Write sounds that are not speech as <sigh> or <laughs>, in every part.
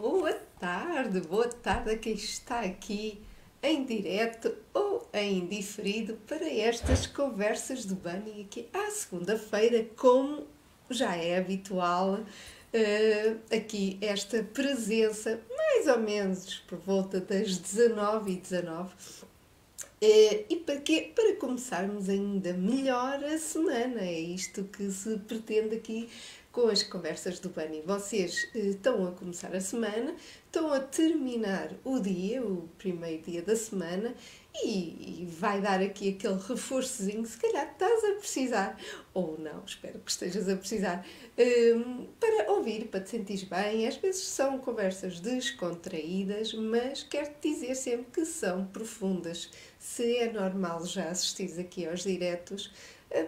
Boa tarde, boa tarde a quem está aqui em direto ou em diferido para estas conversas de Bunny aqui à segunda-feira, como já é habitual, uh, aqui esta presença, mais ou menos por volta das 19 e 19 Uh, e para quê? Para começarmos ainda melhor a semana. É isto que se pretende aqui com as conversas do Bunny. Vocês eh, estão a começar a semana, estão a terminar o dia, o primeiro dia da semana, e, vai dar aqui aquele reforçozinho, se calhar estás a precisar, ou não, espero que estejas a precisar, um, para ouvir, para te sentir bem. Às vezes são conversas descontraídas, mas quero-te dizer sempre que são profundas. Se é normal já assistir aqui aos diretos,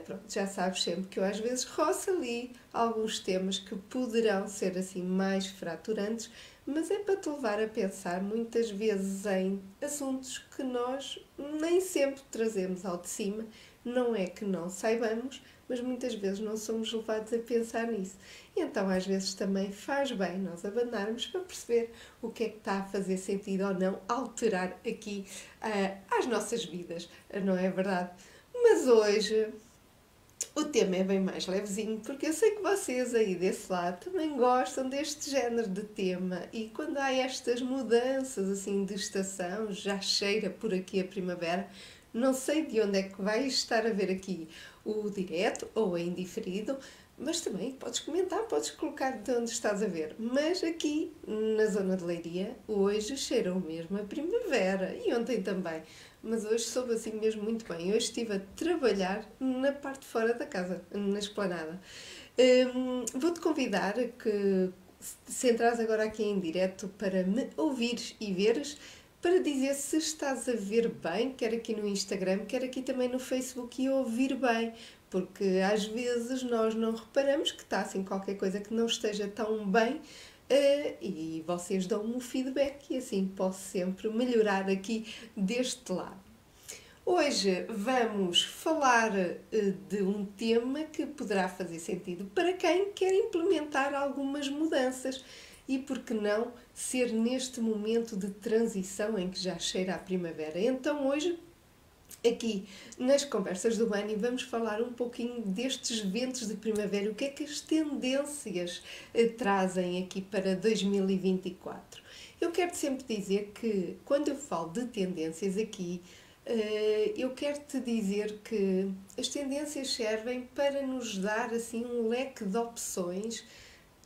pronto, já sabes sempre que eu às vezes roço ali alguns temas que poderão ser assim mais fraturantes, mas é para te levar a pensar muitas vezes em assuntos que nós nem sempre trazemos ao de cima. Não é que não saibamos, mas muitas vezes não somos levados a pensar nisso. E então, às vezes, também faz bem nós abandonarmos para perceber o que é que está a fazer sentido ou não alterar aqui uh, as nossas vidas, não é verdade? Mas hoje o tema é bem mais levezinho, porque eu sei que vocês aí desse lado também gostam deste género de tema e quando há estas mudanças assim de estação, já cheira por aqui a primavera, não sei de onde é que vai estar a ver aqui o direto ou em diferido, mas também podes comentar, podes colocar de onde estás a ver. Mas aqui na zona de Leiria, hoje cheirou mesmo a primavera e ontem também mas hoje soube assim mesmo muito bem. Hoje estive a trabalhar na parte de fora da casa, na esplanada. Um, Vou-te convidar que, se entras agora aqui em direto para me ouvires e veres, para dizer se estás a ver bem, quer aqui no Instagram, quer aqui também no Facebook e ouvir bem, porque às vezes nós não reparamos que está assim qualquer coisa que não esteja tão bem Uh, e vocês dão-me um feedback e assim posso sempre melhorar aqui deste lado. Hoje vamos falar uh, de um tema que poderá fazer sentido para quem quer implementar algumas mudanças e, por que não, ser neste momento de transição em que já cheira a primavera. Então, hoje aqui nas conversas do Bani vamos falar um pouquinho destes ventos de primavera, o que é que as tendências eh, trazem aqui para 2024. Eu quero sempre dizer que quando eu falo de tendências aqui, eh, eu quero te dizer que as tendências servem para nos dar assim um leque de opções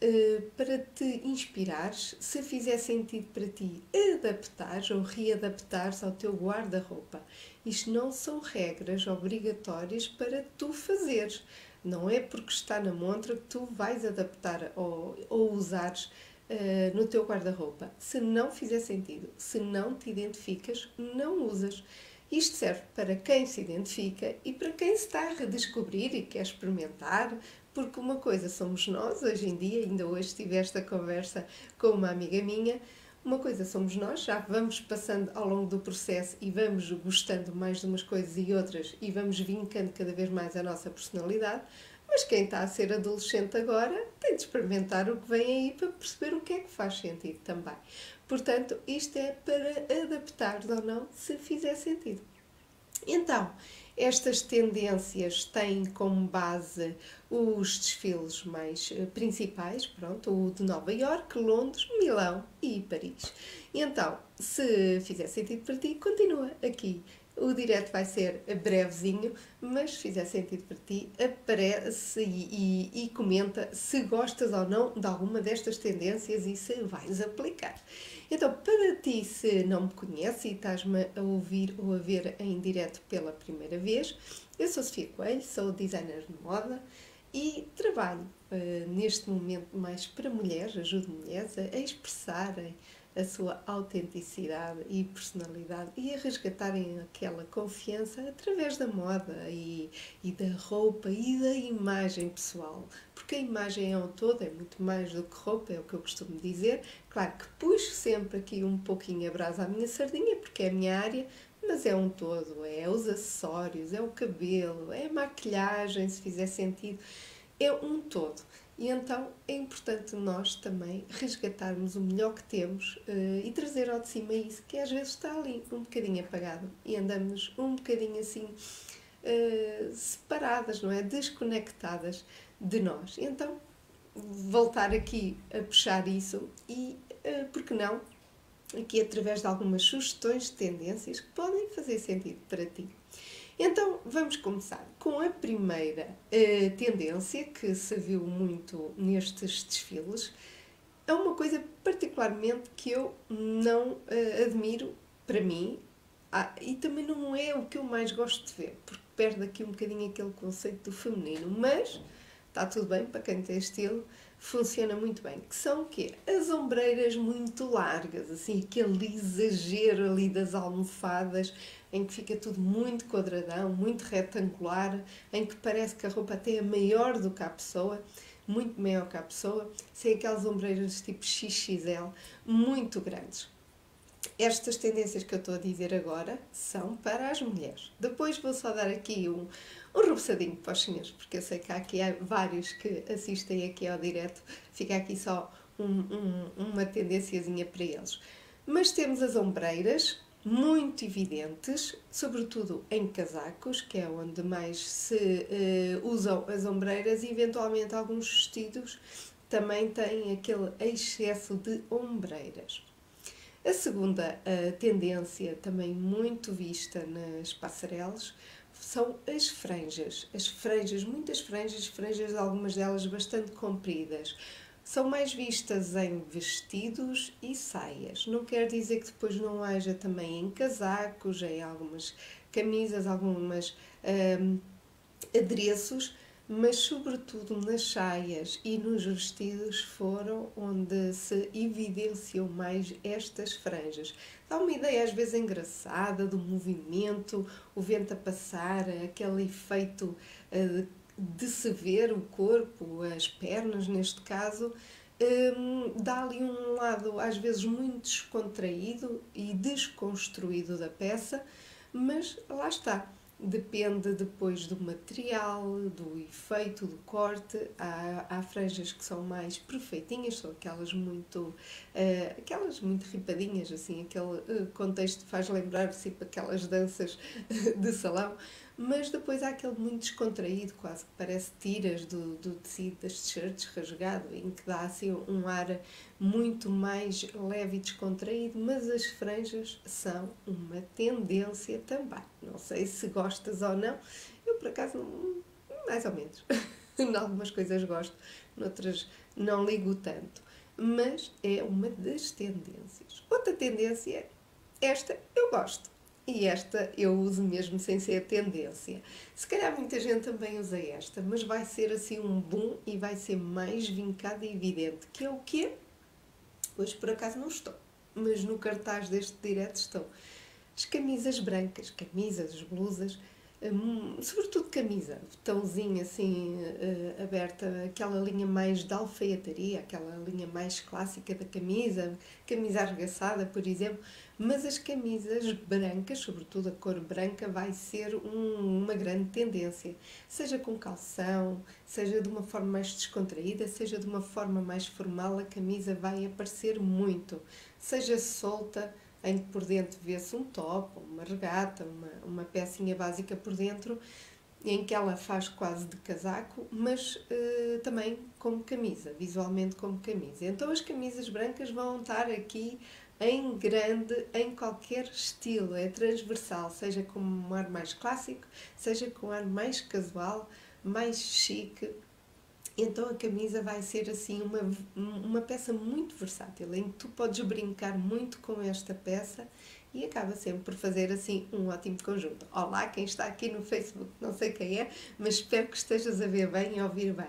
eh, para te inspirares, se fizer sentido para ti, adaptares ou readaptares ao teu guarda-roupa. Isto não são regras obrigatórias para tu fazeres. Não é porque está na montra que tu vais adaptar ou, ou usares uh, no teu guarda-roupa. Se não fizer sentido, se não te identificas, não usas. Isto serve para quem se identifica e para quem se está a redescobrir e quer experimentar, porque uma coisa somos nós, hoje em dia, ainda hoje tive esta conversa com uma amiga minha, uma coisa somos nós, já vamos passando ao longo do processo e vamos gostando mais de umas coisas e outras e vamos vincando cada vez mais a nossa personalidade, mas quem está a ser adolescente agora tem de experimentar o que vem aí para perceber o que é que faz sentido também. Portanto, isto é para adaptar ou não, se fizer sentido. Então, estas tendências têm como base os desfiles mais eh, principais, pronto, o de Nova York, Londres, Milão e Paris. Então, se fizer sentido para ti, continua aqui. O direto vai ser brevezinho, mas se fizer sentido para ti, aparece e, e, e comenta se gostas ou não de alguma destas tendências e se vais aplicar. Então, para ti, se não me conhece e estás-me a ouvir ou a ver em direto pela primeira vez, eu sou Sofia Coelho, sou designer de moda e trabalho uh, neste momento mais para mulheres, ajudo mulheres a expressarem a sua autenticidade e personalidade e a resgatarem aquela confiança através da moda e, e da roupa e da imagem pessoal. Porque a imagem é um todo, é muito mais do que roupa, é o que eu costumo dizer. Claro que puxo sempre aqui um pouquinho a brasa à minha sardinha, porque é a minha área, mas é um todo, é os acessórios, é o cabelo, é a maquilhagem, se fizer sentido, é um todo. E então é importante nós também resgatarmos o melhor que temos uh, e trazer ao de cima isso que às vezes está ali um bocadinho apagado e andamos um bocadinho assim uh, separadas, não é? Desconectadas de nós. Então, voltar aqui a puxar isso e, uh, por que não, aqui através de algumas sugestões de tendências que podem fazer sentido para ti. Então vamos começar com a primeira uh, tendência que se viu muito nestes desfiles. É uma coisa particularmente que eu não uh, admiro para mim ah, e também não é o que eu mais gosto de ver, porque perde aqui um bocadinho aquele conceito do feminino, mas está tudo bem para quem tem estilo, funciona muito bem. Que são o quê? As ombreiras muito largas, assim, aquele exagero ali das almofadas em que fica tudo muito quadradão, muito retangular, em que parece que a roupa até é maior do que a pessoa, muito maior que a pessoa, sem aquelas ombreiras tipo XXL, muito grandes. Estas tendências que eu estou a dizer agora são para as mulheres. Depois vou só dar aqui um, um repousadinho para os senhores, porque eu sei que há aqui há vários que assistem aqui ao direto, fica aqui só um, um, uma tendênciazinha para eles. Mas temos as ombreiras, muito evidentes, sobretudo em casacos, que é onde mais se uh, usam as ombreiras, e eventualmente alguns vestidos também têm aquele excesso de ombreiras. A segunda uh, tendência, também muito vista nas passarelas, são as franjas. As franjas, muitas franjas, franjas algumas delas bastante compridas são mais vistas em vestidos e saias. Não quer dizer que depois não haja também em casacos, em algumas camisas, algumas um, adereços, mas sobretudo nas saias e nos vestidos foram onde se evidenciam mais estas franjas. Dá uma ideia às vezes engraçada do movimento, o vento a passar, aquele efeito uh, de se ver o corpo, as pernas neste caso, um, dá ali um lado às vezes muito descontraído e desconstruído da peça, mas lá está. Depende depois do material, do efeito, do corte. Há, há franjas que são mais perfeitinhas, são aquelas muito, uh, aquelas muito ripadinhas, assim, aquele uh, contexto faz lembrar sempre aquelas danças <laughs> de salão mas depois há aquele muito descontraído, quase que parece tiras do, do tecido das t-shirts rasgado, em que dá assim um ar muito mais leve e descontraído, mas as franjas são uma tendência também. Não sei se gostas ou não, eu por acaso mais ou menos. <laughs> em algumas coisas gosto, noutras não ligo tanto. Mas é uma das tendências. Outra tendência, esta eu gosto e esta eu uso mesmo sem ser tendência. Se calhar muita gente também usa esta, mas vai ser assim um boom e vai ser mais vincado e evidente, que é o quê? Hoje por acaso não estou, mas no cartaz deste direto estão as camisas brancas, camisas, blusas, hum, sobretudo camisa, botãozinho assim uh, aberta, aquela linha mais de alfaiataria, aquela linha mais clássica da camisa, camisa arregaçada, por exemplo, mas as camisas brancas, sobretudo a cor branca, vai ser um, uma grande tendência. Seja com calção, seja de uma forma mais descontraída, seja de uma forma mais formal, a camisa vai aparecer muito. Seja solta, em que por dentro vê-se um top, uma regata, uma, uma pecinha básica por dentro, em que ela faz quase de casaco, mas uh, também como camisa, visualmente como camisa. Então as camisas brancas vão estar aqui em grande, em qualquer estilo, é transversal, seja com um ar mais clássico, seja com um ar mais casual, mais chique. Então a camisa vai ser assim uma, uma peça muito versátil, em que tu podes brincar muito com esta peça e acaba sempre por fazer assim um ótimo conjunto. Olá, quem está aqui no Facebook, não sei quem é, mas espero que estejas a ver bem e a ouvir bem.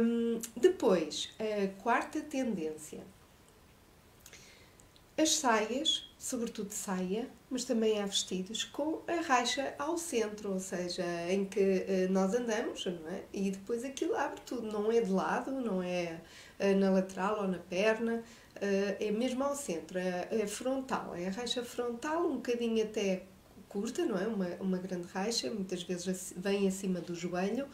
Um, depois, a quarta tendência as saias, sobretudo saia, mas também há vestidos com a raixa ao centro, ou seja, em que uh, nós andamos, não é? E depois aquilo abre tudo, não é de lado, não é uh, na lateral ou na perna, uh, é mesmo ao centro, é, é, frontal, é a raixa frontal, um bocadinho até curta, não é? Uma, uma grande raixa, muitas vezes vem acima do joelho,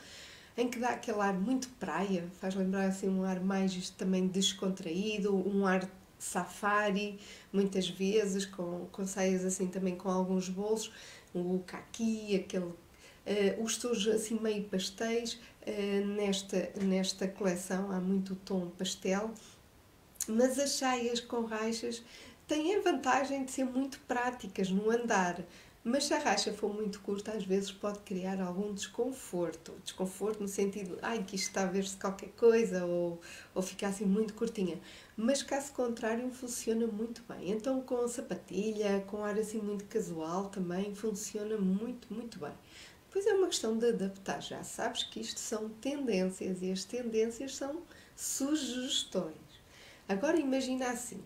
em que dá aquele ar muito praia, faz lembrar assim um ar mais também descontraído, um ar safari, muitas vezes, com, com saias assim também com alguns bolsos, o caqui, aquele, uh, os tons assim meio pastéis, uh, nesta, nesta coleção há muito tom pastel, mas as saias com rachas têm a vantagem de ser muito práticas no andar, mas se a racha for muito curta, às vezes pode criar algum desconforto. Desconforto no sentido, ai, que isto está a ver-se qualquer coisa, ou, ou ficar assim muito curtinha. Mas caso contrário, funciona muito bem. Então, com sapatilha, com ar assim muito casual também, funciona muito, muito bem. Depois é uma questão de adaptar. Já sabes que isto são tendências e as tendências são sugestões. Agora imagina assim,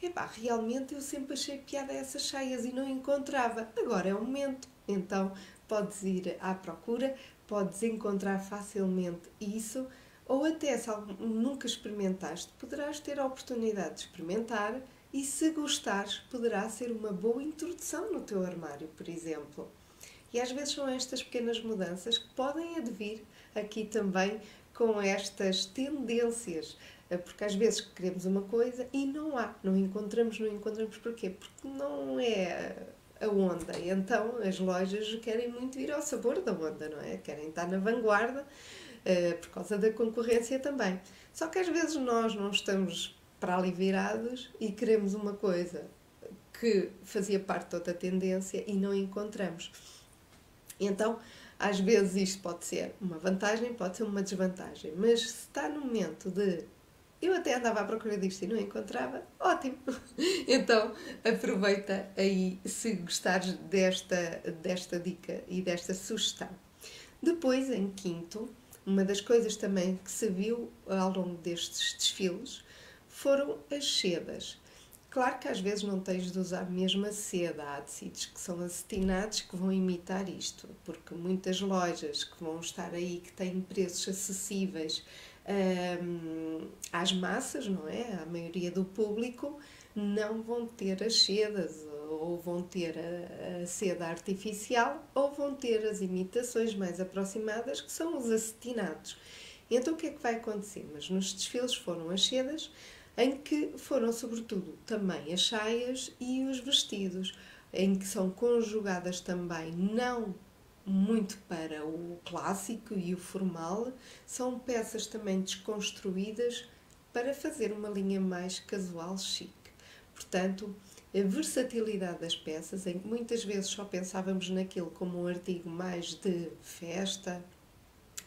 Epá, realmente eu sempre achei piada a essas saias e não encontrava. Agora é o momento. Então podes ir à procura, podes encontrar facilmente isso, ou até se nunca experimentaste, poderás ter a oportunidade de experimentar e se gostares, poderá ser uma boa introdução no teu armário, por exemplo. E às vezes são estas pequenas mudanças que podem advir aqui também com estas tendências porque às vezes queremos uma coisa e não há, não encontramos, não encontramos porquê? Porque não é a onda. E então as lojas querem muito ir ao sabor da onda, não é? Querem estar na vanguarda uh, por causa da concorrência também. Só que às vezes nós não estamos para ali virados e queremos uma coisa que fazia parte de outra tendência e não encontramos. Então, às vezes isto pode ser uma vantagem, pode ser uma desvantagem, mas se está no momento de eu até andava à procura disto e não encontrava. Ótimo! <laughs> Então aproveita aí se gostares desta, desta dica e desta sugestão. Depois, em quinto, uma das coisas também que se viu ao longo destes desfiles foram as sedas. Claro que às vezes não tens de usar mesmo a seda, há tecidos que são acetinados que vão imitar isto, porque muitas lojas que vão estar aí, que têm preços acessíveis um, às massas, não é? A maioria do público não vão ter as sedas ou vão ter a, a, seda artificial ou vão ter as imitações mais aproximadas que são os acetinados. Então o que é que vai acontecer? Mas nos desfiles foram as sedas, em que foram sobretudo também as saias e os vestidos, em que são conjugadas também não muito para o clássico e o formal, são peças também desconstruídas para fazer uma linha mais casual chique. Portanto, a versatilidade das peças, em que muitas vezes só pensávamos naquilo como um artigo mais de festa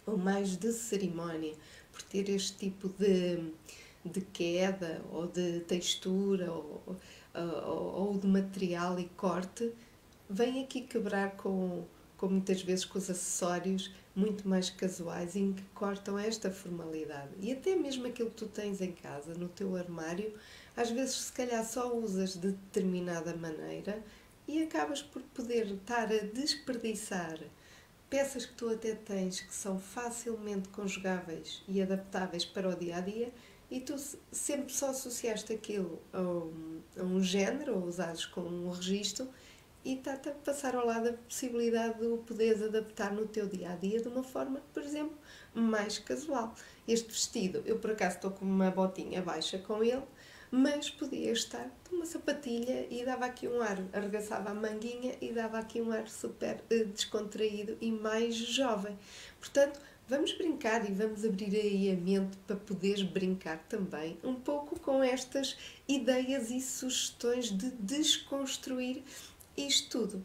ou mais de cerimónia, por ter este tipo de, de queda ou de textura ou, ou, ou de material e corte, vem aqui quebrar com com muitas vezes com os acessórios muito mais casuais em que cortam esta formalidade. E até mesmo aquilo que tu tens em casa, no teu armário, às vezes se calhar só usas de determinada maneira e acabas por poder estar a desperdiçar peças que tu até tens que são facilmente conjugáveis e adaptáveis para o dia a dia e tu sempre só associaste aquilo a um, a um género ou usares com um registro e está-te a passar ao lado a possibilidade de o poderes adaptar no teu dia a dia de uma forma, por exemplo, mais casual. Este vestido, eu por acaso estou com uma botinha baixa com ele, mas podia estar com uma sapatilha e dava aqui um ar, arregaçava a manguinha e dava aqui um ar super uh, descontraído e mais jovem. Portanto, vamos brincar e vamos abrir aí a mente para poderes brincar também um pouco com estas ideias e sugestões de desconstruir isto tudo.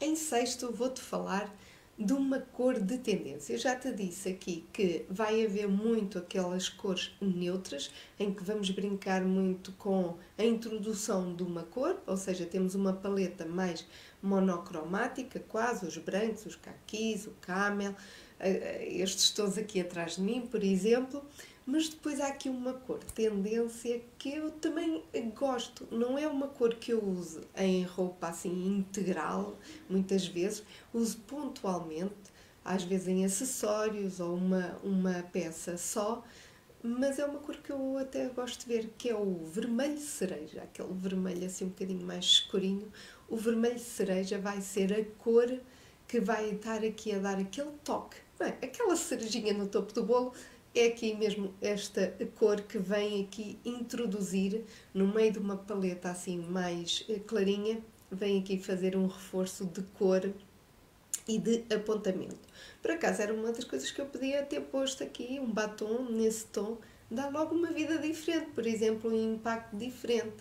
Em sexto, vou-te falar de uma cor de tendência. Eu já te disse aqui que vai haver muito aquelas cores neutras, em que vamos brincar muito com a introdução de uma cor, ou seja, temos uma paleta mais monocromática, quase os brancos, os caquis, o camel, eh, eh, estes todos aqui atrás de mim, por exemplo, mas depois há aqui uma cor, tendência, que eu também gosto. Não é uma cor que eu use em roupa assim integral, muitas vezes. Uso pontualmente, às vezes em acessórios ou uma, uma peça só. Mas é uma cor que eu até gosto de ver, que é o vermelho cereja, aquele vermelho assim um bocadinho mais escurinho. O vermelho cereja vai ser a cor que vai estar aqui a dar aquele toque Bem, aquela cerejinha no topo do bolo é aqui mesmo esta cor que vem aqui introduzir no meio de uma paleta assim mais eh, clarinha, vem aqui fazer um reforço de cor e de apontamento. Por acaso era uma das coisas que eu podia ter posto aqui, um batom nesse tom, dá logo uma vida diferente, por exemplo, um impacto diferente.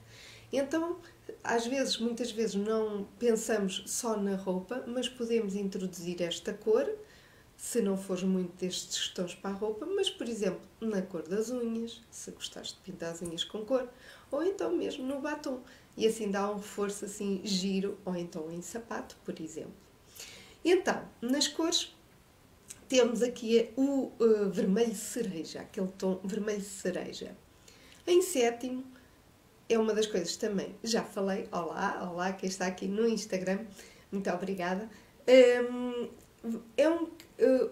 Então, às vezes, muitas vezes não pensamos só na roupa, mas podemos introduzir esta cor, se não fores muito destes tons para a roupa, mas por exemplo, na cor das unhas, se gostares de pintar as unhas com cor, ou então mesmo no batom, e assim dá um reforço assim giro, ou então em sapato, por exemplo. Então, nas cores, temos aqui o uh, vermelho cereja, aquele tom vermelho cereja. Em sétimo, é uma das coisas também, já falei, olá, olá, quem está aqui no Instagram, muito obrigada. Um, é um, uh,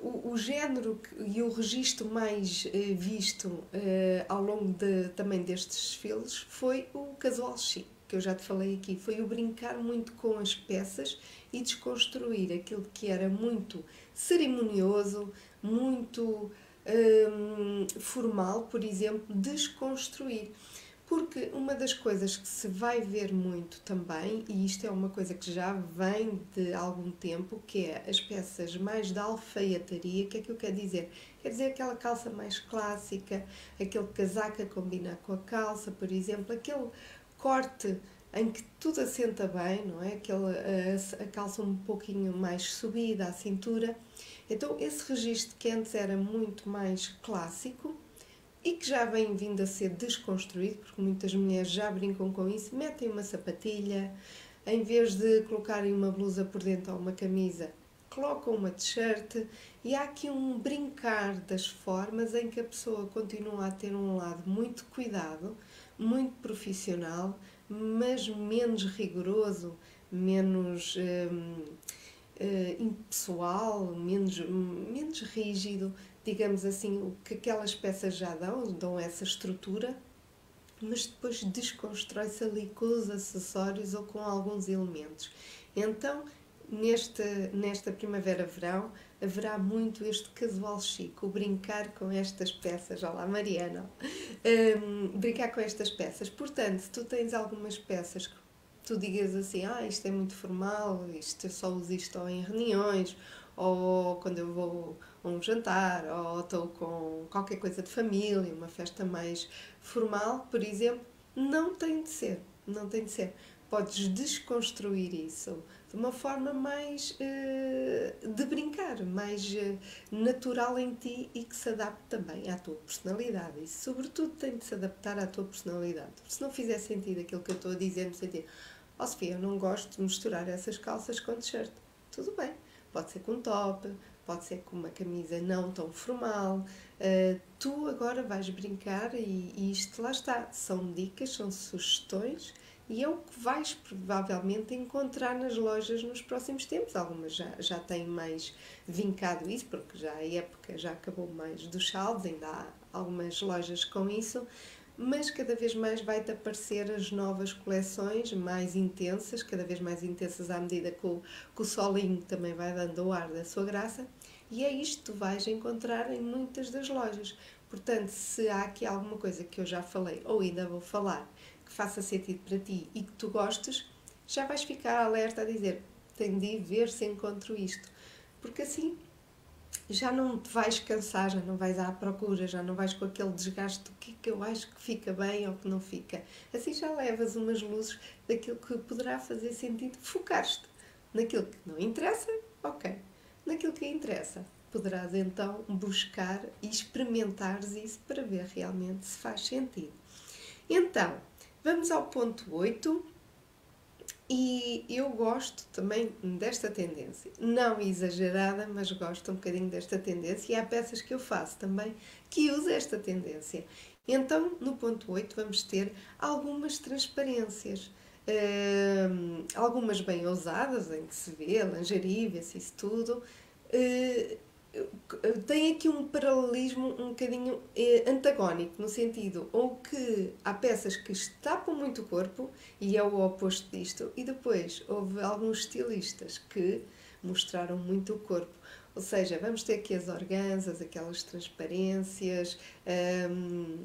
o, o, género e o registro mais uh, visto uh, ao longo de, também destes desfiles foi o casual chic, que eu já te falei aqui. Foi o brincar muito com as peças e desconstruir aquilo que era muito cerimonioso, muito um, formal, por exemplo, desconstruir. Porque uma das coisas que se vai ver muito também, e isto é uma coisa que já vem de algum tempo, que é as peças mais da alfaiataria, que é que eu quero dizer? Quer dizer aquela calça mais clássica, aquele casaco a combinar com a calça, por exemplo, aquele corte em que tudo assenta bem, não é? Aquela, a, a calça um pouquinho mais subida à cintura. Então, esse registro que antes era muito mais clássico, e que já vem vindo a ser desconstruído, porque muitas mulheres já brincam com isso, metem uma sapatilha, em vez de colocarem uma blusa por dentro ou uma camisa, colocam uma t-shirt e há aqui um brincar das formas em que a pessoa continua a ter um lado muito cuidado, muito profissional, mas menos rigoroso, menos hum, hum, impessoal, menos, menos rígido, digamos assim, o que aquelas peças já dão, dão essa estrutura, mas depois desconstrói-se ali com os acessórios ou com alguns elementos. Então, nesta, nesta primavera-verão, haverá muito este casual chique, o brincar com estas peças. Olá, Mariana! Um, brincar com estas peças. Portanto, se tu tens algumas peças que tu digas assim, ah, isto é muito formal, isto eu só uso isto em reuniões, ou quando eu vou a um jantar, ou estou com qualquer coisa de família, uma festa mais formal, por exemplo, não tem de ser, não tem de ser. Podes desconstruir isso de uma forma mais uh, de brincar, mais uh, natural em ti e que se adapte também à tua personalidade. E sobretudo tem de se adaptar à tua personalidade. Se não fizer sentido aquilo que eu estou a dizer, no sentido, ó oh, Sofia, eu não gosto de misturar essas calças com t-shirt. Tudo bem, pode ser com top, pode ser com uma camisa não tão formal. Uh, tu agora vais brincar e, e isto lá está. São dicas, são sugestões e é o que vais provavelmente encontrar nas lojas nos próximos tempos. Algumas já, já têm mais vincado isso, porque já a época já acabou mais dos saldos, ainda há algumas lojas com isso, mas cada vez mais vai-te aparecer as novas coleções mais intensas, cada vez mais intensas à medida que o, que o solinho também vai dando o ar da sua graça, e é isto que tu vais encontrar em muitas das lojas. Portanto, se há aqui alguma coisa que eu já falei ou ainda vou falar que faça sentido para ti e que tu gostes, já vais ficar alerta a dizer: tenho de ir ver se encontro isto. Porque assim já não te vais cansar, já não vais à procura, já não vais com aquele desgaste do que, é que eu acho que fica bem ou que não fica. Assim já levas umas luzes daquilo que poderá fazer sentido, focar-te naquilo que não interessa, ok. Naquilo que interessa, poderás então buscar e experimentares isso para ver realmente se faz sentido. Então, vamos ao ponto 8 e eu gosto também desta tendência, não exagerada, mas gosto um bocadinho desta tendência. E há peças que eu faço também que usam esta tendência. Então, no ponto 8, vamos ter algumas transparências. Uh, algumas bem ousadas, em que se vê lingerie, vê-se isso tudo. Uh, tem aqui um paralelismo um bocadinho eh, antagónico, no sentido ou que há peças que tapam muito o corpo, e é o oposto disto, e depois houve alguns estilistas que mostraram muito o corpo. Ou seja, vamos ter aqui as organzas, aquelas transparências, hum,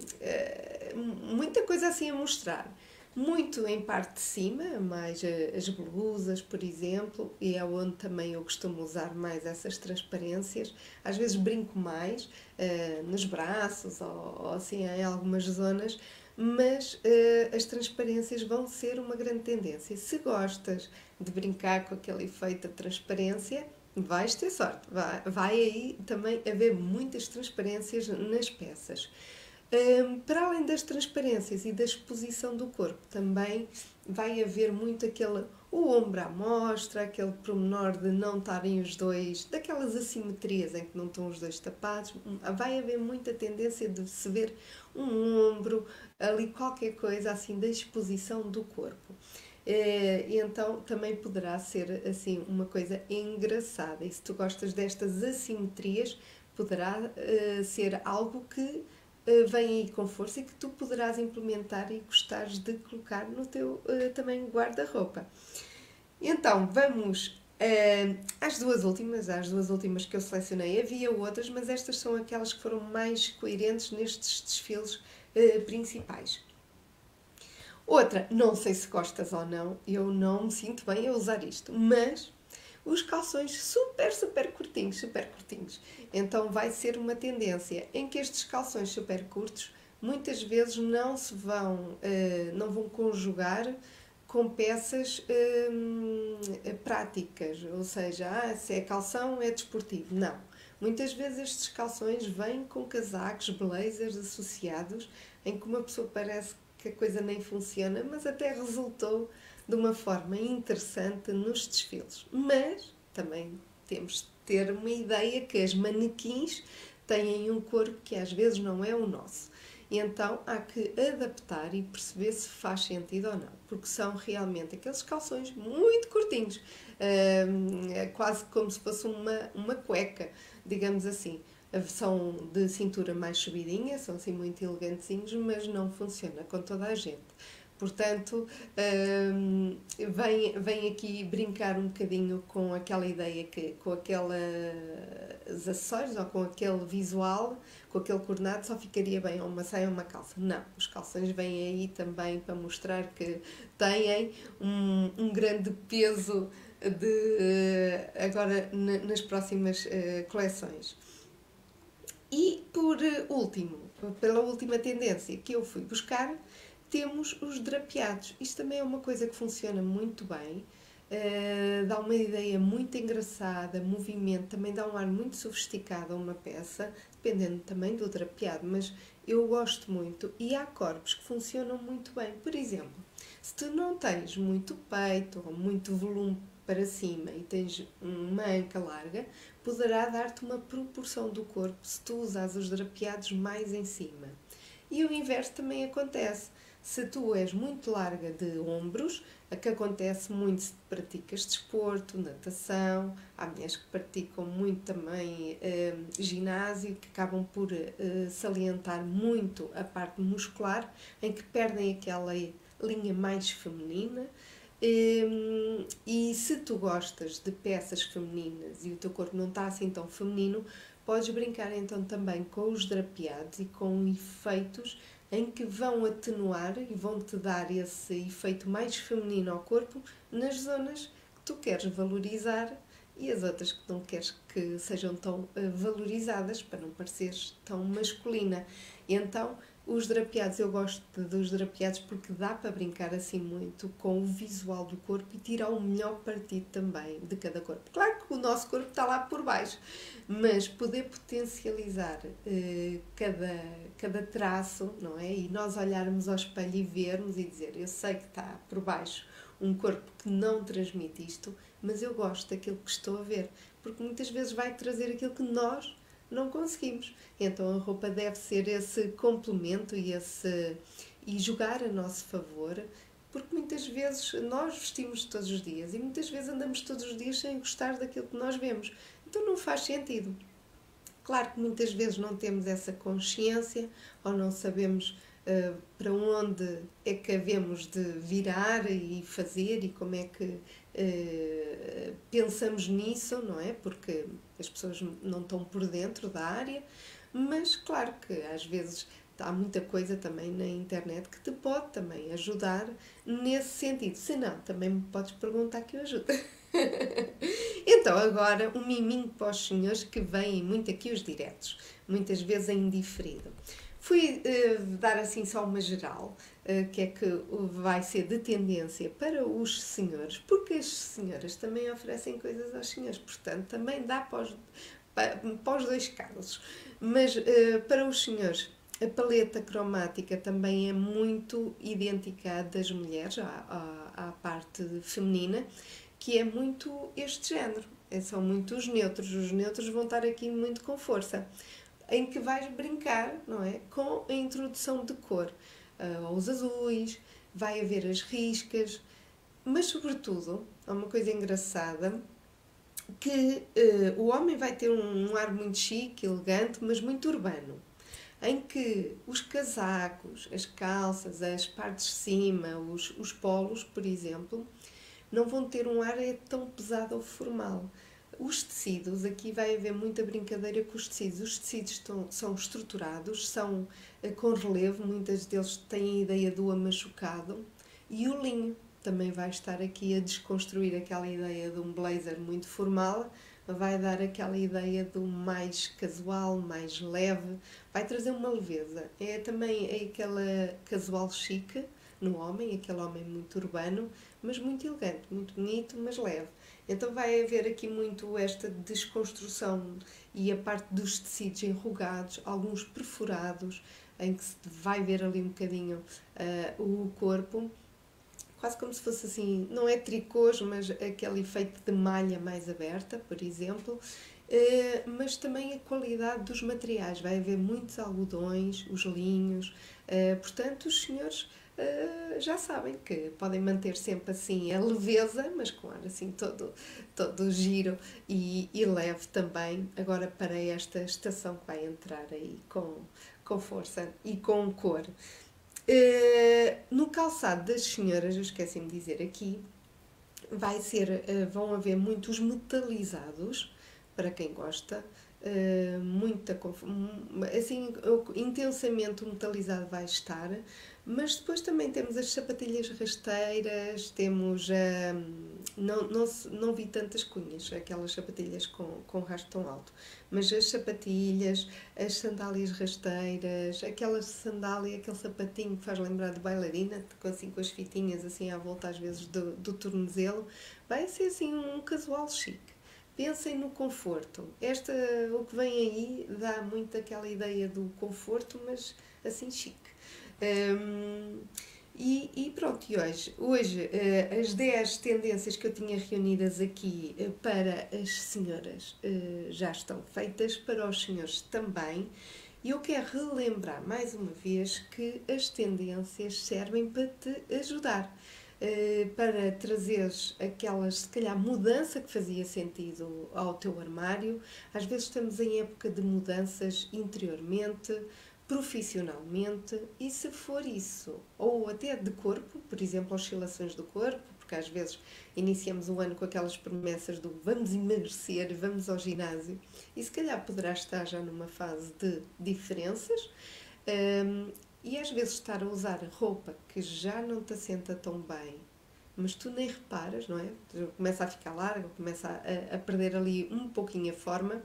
muita coisa assim a mostrar. Muito em parte de cima, mais as blusas, por exemplo, e é onde também eu costumo usar mais essas transparências. Às vezes brinco mais uh, nos braços ou, ou, assim em algumas zonas, mas uh, as transparências vão ser uma grande tendência. Se gostas de brincar com aquele efeito de transparência, vais ter sorte. Vai, vai aí também haver muitas transparências nas peças. Para além das transparências e da exposição do corpo, também vai haver muito aquele o ombro à mostra, aquele promenor de não estarem os dois, daquelas assimetrias em que não estão os dois tapados, vai haver muita tendência de se ver um ombro, ali qualquer coisa assim da exposição do corpo. Eh, e então também poderá ser assim uma coisa engraçada. E se tu gostas destas assimetrias, poderá uh, ser algo que uh, vem aí com força e que tu poderás implementar e gostares de colocar no teu uh, também guarda-roupa. Então vamos às duas últimas, às duas últimas que eu selecionei. Havia outras, mas estas são aquelas que foram mais coerentes nestes desfiles principais. Outra, não sei se gostas ou não, eu não me sinto bem a usar isto, mas os calções super, super curtinhos, super curtinhos. Então vai ser uma tendência em que estes calções super curtos muitas vezes não se vão, uh, não vão conjugar com peças uh, práticas, ou seja, ah, se é calção é desportivo. Não. Muitas vezes estes calções vêm com casacos, blazers associados, em que uma pessoa parece que a coisa nem funciona, mas até resultou de uma forma interessante nos desfiles. Mas também temos de ter uma ideia que as manequins têm um corpo que às vezes não é o nosso. E então há que adaptar e perceber se faz sentido ou não, porque são realmente aqueles calções muito curtinhos, é quase como se fosse uma, uma cueca, digamos assim são de cintura mais subidinha, são assim muito elegantezinhos, mas não funciona com toda a gente. Portanto, um, vem, vem aqui brincar um bocadinho com aquela ideia que, com aqueles acessórios ou com aquele visual, com aquele coordenado, só ficaria bem uma saia ou uma calça. Não, os calções vêm aí também para mostrar que têm um, um grande peso de, agora nas próximas uh, coleções. E por último, pela última tendência que eu fui buscar, temos os drapeados. Isto também é uma coisa que funciona muito bem, uh, dá uma ideia muito engraçada, movimento, também dá um ar muito sofisticado a uma peça, dependendo também do drapeado, mas eu gosto muito e há corpos que funcionam muito bem. Por exemplo, se tu não tens muito peito ou muito volume para cima e tens uma anca larga, poderá dar-te uma proporção do corpo se tu usas os drapeados mais em cima. E o inverso também acontece. Se tu és muito larga de ombros, a que acontece muito se praticas desporto, natação, há mulheres que praticam muito também eh, ginásio, que acabam por eh, salientar muito a parte muscular, em que perdem aquela linha mais feminina. Um, e se tu gostas de peças femininas e o teu corpo não está assim tão feminino, podes brincar então também com os drapeados e com efeitos em que vão atenuar e vão te dar esse efeito mais feminino ao corpo nas zonas que tu queres valorizar e as outras que não queres que sejam tão eh, valorizadas para não pareceres tão masculina. E então os drapeados, eu gosto dos drapeados porque dá para brincar assim muito com o visual do corpo e tirar o melhor partido também de cada corpo. Claro que o nosso corpo está lá por baixo, mas poder potencializar eh, cada, cada traço, não é? E nós olharmos ao espelho e vermos e dizer: Eu sei que está por baixo um corpo que não transmite isto, mas eu gosto daquilo que estou a ver, porque muitas vezes vai trazer aquilo que nós não conseguimos. Então a roupa deve ser esse complemento e esse e jogar a nosso favor, porque muitas vezes nós vestimos todos os dias e muitas vezes andamos todos os dias sem gostar daquilo que nós vemos. Então não faz sentido. Claro que muitas vezes não temos essa consciência ou não sabemos uh, para onde é que havemos de virar e fazer e como é que uh, pensamos nisso, não é? Porque as pessoas não estão por dentro da área, mas claro que às vezes há muita coisa também na internet que te pode também ajudar nesse sentido. Se não, também me podes perguntar que eu ajudo. <laughs> então, agora um miminho para os senhores que vêm muito aqui os diretos, muitas vezes em diferido. Fui uh, dar assim só uma geral, uh, que é que vai ser de tendência para os senhores, porque as senhoras também oferecem coisas aos senhores, portanto também dá para os, para, para os dois casos. Mas uh, para os senhores, a paleta cromática também é muito idêntica das mulheres, à, à, à parte feminina, que é muito este género. É, são muito os neutros. Os neutros vão estar aqui muito com força em que vais brincar, não é? Com a introdução de cor. Uh, os azuis, vai haver as riscas, mas sobretudo, há uma coisa engraçada, que uh, o homem vai ter um, um ar muito chique, elegante, mas muito urbano em que os casacos, as calças, as partes de cima, os, os polos, por exemplo, não vão ter um ar é tão pesado ou formal. Os tecidos, aqui vai haver muita brincadeira com os tecidos. Os tecidos estão, são estruturados, são eh, com relevo, muitas deles têm a ideia do amachucado. E o linho também vai estar aqui a desconstruir aquela ideia de um blazer muito formal, vai dar aquela ideia do mais casual, mais leve, vai trazer uma leveza. É também é aquela casual chique no homem, aquele homem muito urbano, mas muito elegante, muito bonito, mas leve. Então vai haver aqui muito esta desconstrução e a parte dos tecidos enrugados, alguns perfurados, em que se vai ver ali um bocadinho uh, o corpo, quase como se fosse assim, não é tricôs, mas aquele efeito de malha mais aberta, por exemplo, uh, mas também a qualidade dos materiais. Vai haver muitos algodões, os linhos, uh, portanto, os senhores uh, já sabem que podem manter sempre assim a leveza, mas com ar assim todo, todo giro e, e leve também, agora para esta estação que vai entrar aí com, com força e com cor. Uh, no calçado das senhoras, eu esqueci-me de dizer aqui, vai ser, uh, vão haver muitos metalizados, para quem gosta, uh, muita, assim, intensamente metalizado vai estar, mas depois também temos as sapatilhas rasteiras, temos. Hum, não, não, não vi tantas cunhas, aquelas sapatilhas com, com rastro tão alto, mas as sapatilhas, as sandálias rasteiras, aquela sandália, aquele sapatinho que faz lembrar de bailarina, com, assim, com as fitinhas assim à volta às vezes do, do tornozelo, vai ser assim um casual chique. Pensem no conforto. Esta, o que vem aí dá muito aquela ideia do conforto, mas assim chique. Um, e, e, pronto, e hoje, hoje uh, as 10 tendências que eu tinha reunidas aqui uh, para as senhoras uh, já estão feitas, para os senhores também. E eu quero relembrar mais uma vez que as tendências servem para te ajudar, para trazeres aquelas, se calhar, mudança que fazia sentido ao teu armário. Às vezes estamos em época de mudanças interiormente, profissionalmente e se for isso, ou até de corpo, por exemplo, oscilações do corpo, porque às vezes iniciamos o ano com aquelas promessas do vamos emagrecer, vamos ao ginásio, e se calhar poderá estar já numa fase de diferenças, um, e às vezes estar a usar roupa que já não te assenta tão bem, mas tu nem reparas, não é? Começa a ficar larga, começa a, a perder ali um pouquinho a forma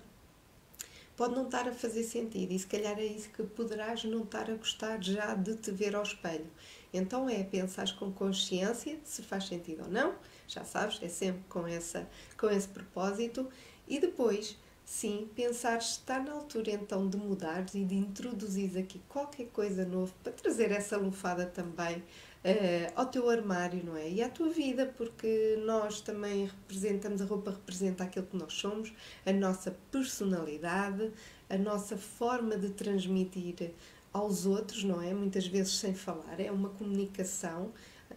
pode não estar a fazer sentido e se calhar é isso que poderás não estar a gostar já de te ver ao espelho. Então é pensar com consciência se faz sentido ou não, já sabes, é sempre com, essa, com esse propósito e depois sim, pensar se está na altura então de mudares e de introduzir aqui qualquer coisa novo para trazer essa lufada também uh, ao teu armário, não é? E à tua vida, porque nós também representamos, a roupa representa aquilo que nós somos, a nossa personalidade, a nossa forma de transmitir aos outros, não é? Muitas vezes sem falar, é uma comunicação,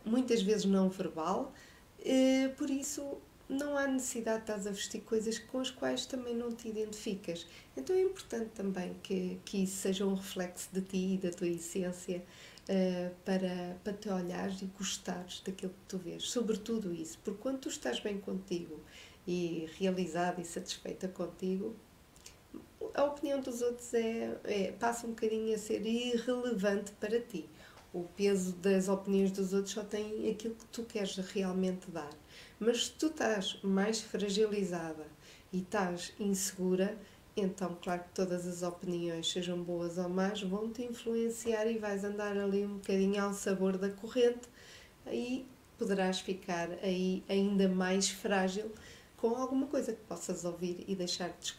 muitas vezes não verbal, uh, por isso não há necessidade de estás a vestir coisas com as quais também não te identificas. Então é importante também que, que isso seja um reflexo de ti e da tua essência uh, para, para te olhares e gostares daquilo que tu vês. Sobretudo isso, porque quando tu estás bem contigo e realizada e satisfeita contigo, a opinião dos outros é, é, passa um bocadinho a ser irrelevante para ti. O peso das opiniões dos outros só tem aquilo que tu queres realmente dar. Mas se tu estás mais fragilizada e estás insegura, então, claro que todas as opiniões, sejam boas ou más, vão te influenciar e vais andar ali um bocadinho ao sabor da corrente e poderás ficar aí ainda mais frágil com alguma coisa que possas ouvir e deixar-te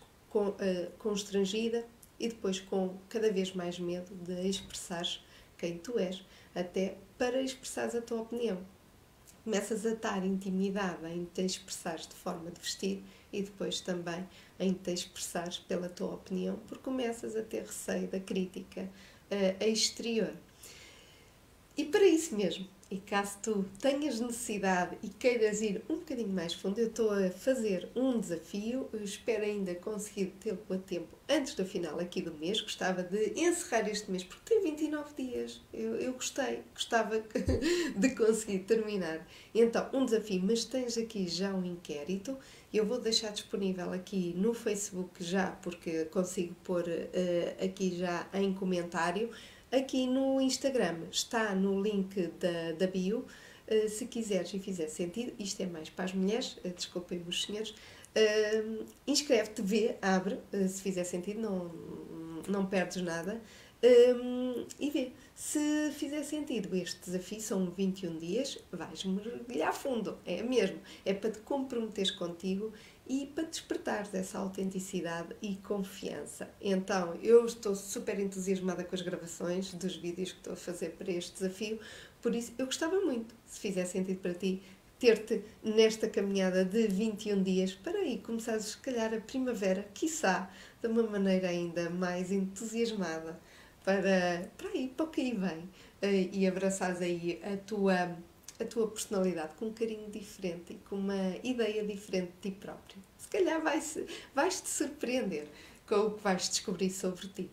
eh, constrangida e depois com cada vez mais medo de expressar quem tu és, até para expressares a tua opinião. Começas a estar intimidada em te expressares de forma de vestir e depois também em te expressares pela tua opinião, porque começas a ter receio da crítica uh, exterior. E para isso mesmo, e caso tu tenhas necessidade e queiras ir um bocadinho mais fundo, eu estou a fazer um desafio, eu espero ainda conseguir tê-lo a tempo antes do final aqui do mês. Gostava de encerrar este mês porque tem 29 dias. Eu, eu gostei, gostava <laughs> de conseguir terminar. Então, um desafio, mas tens aqui já um inquérito. Eu vou deixar disponível aqui no Facebook já, porque consigo pôr uh, aqui já em comentário Aqui no Instagram está no link da, da bio. Uh, se quiseres e fizer sentido, isto é mais para as mulheres, uh, desculpem os senhores, uh, inscreve-te, vê, abre, se fizer sentido, não, não perdes nada, e vê. Se fizer sentido este desafio, são 21 dias, vais mergulhar fundo, é mesmo, é para te comprometeres contigo e para despertar essa autenticidade e confiança. Então, eu estou super entusiasmada com as gravações dos vídeos que estou a fazer para este desafio, por isso eu gostava muito, se fizer sentido para ti, ter-te nesta caminhada de 21 dias para aí começares, se calhar, a primavera, quiçá, de uma maneira ainda mais entusiasmada, para, para aí, para o que aí vem, eh, e abraçares aí a tua a tua personalidade com um carinho diferente e com uma ideia diferente de ti próprio. Se calhar vais-te vais -te surpreender com o que vais descobrir sobre ti.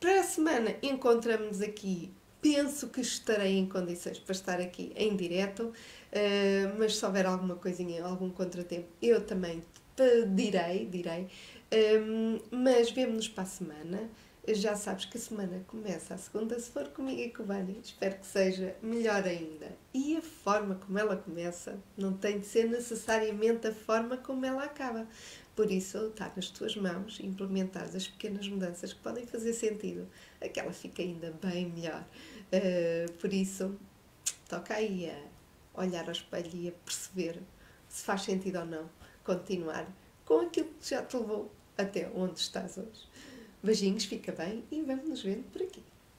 Para a semana encontramos aqui. Penso que estarei em condições para estar aqui em direto, eh, mas se houver alguma coisinha, algum contratempo, eu também direi, direi. Eh, mas vemo-nos para a semana já sabes que a semana começa a segunda, se for comigo e com o Vânia, espero que seja melhor ainda. E a forma como ela começa não tem de ser necessariamente a forma como ela acaba. Por isso, está nas tuas mãos implementar as pequenas mudanças que podem fazer sentido. Aquela fica ainda bem melhor. Uh, por isso, toca aí a olhar ao espelho e a perceber se faz sentido ou não continuar com aquilo que já te levou até onde estás hoje. Beijinhos, fica bem e vamos nos ver por aqui.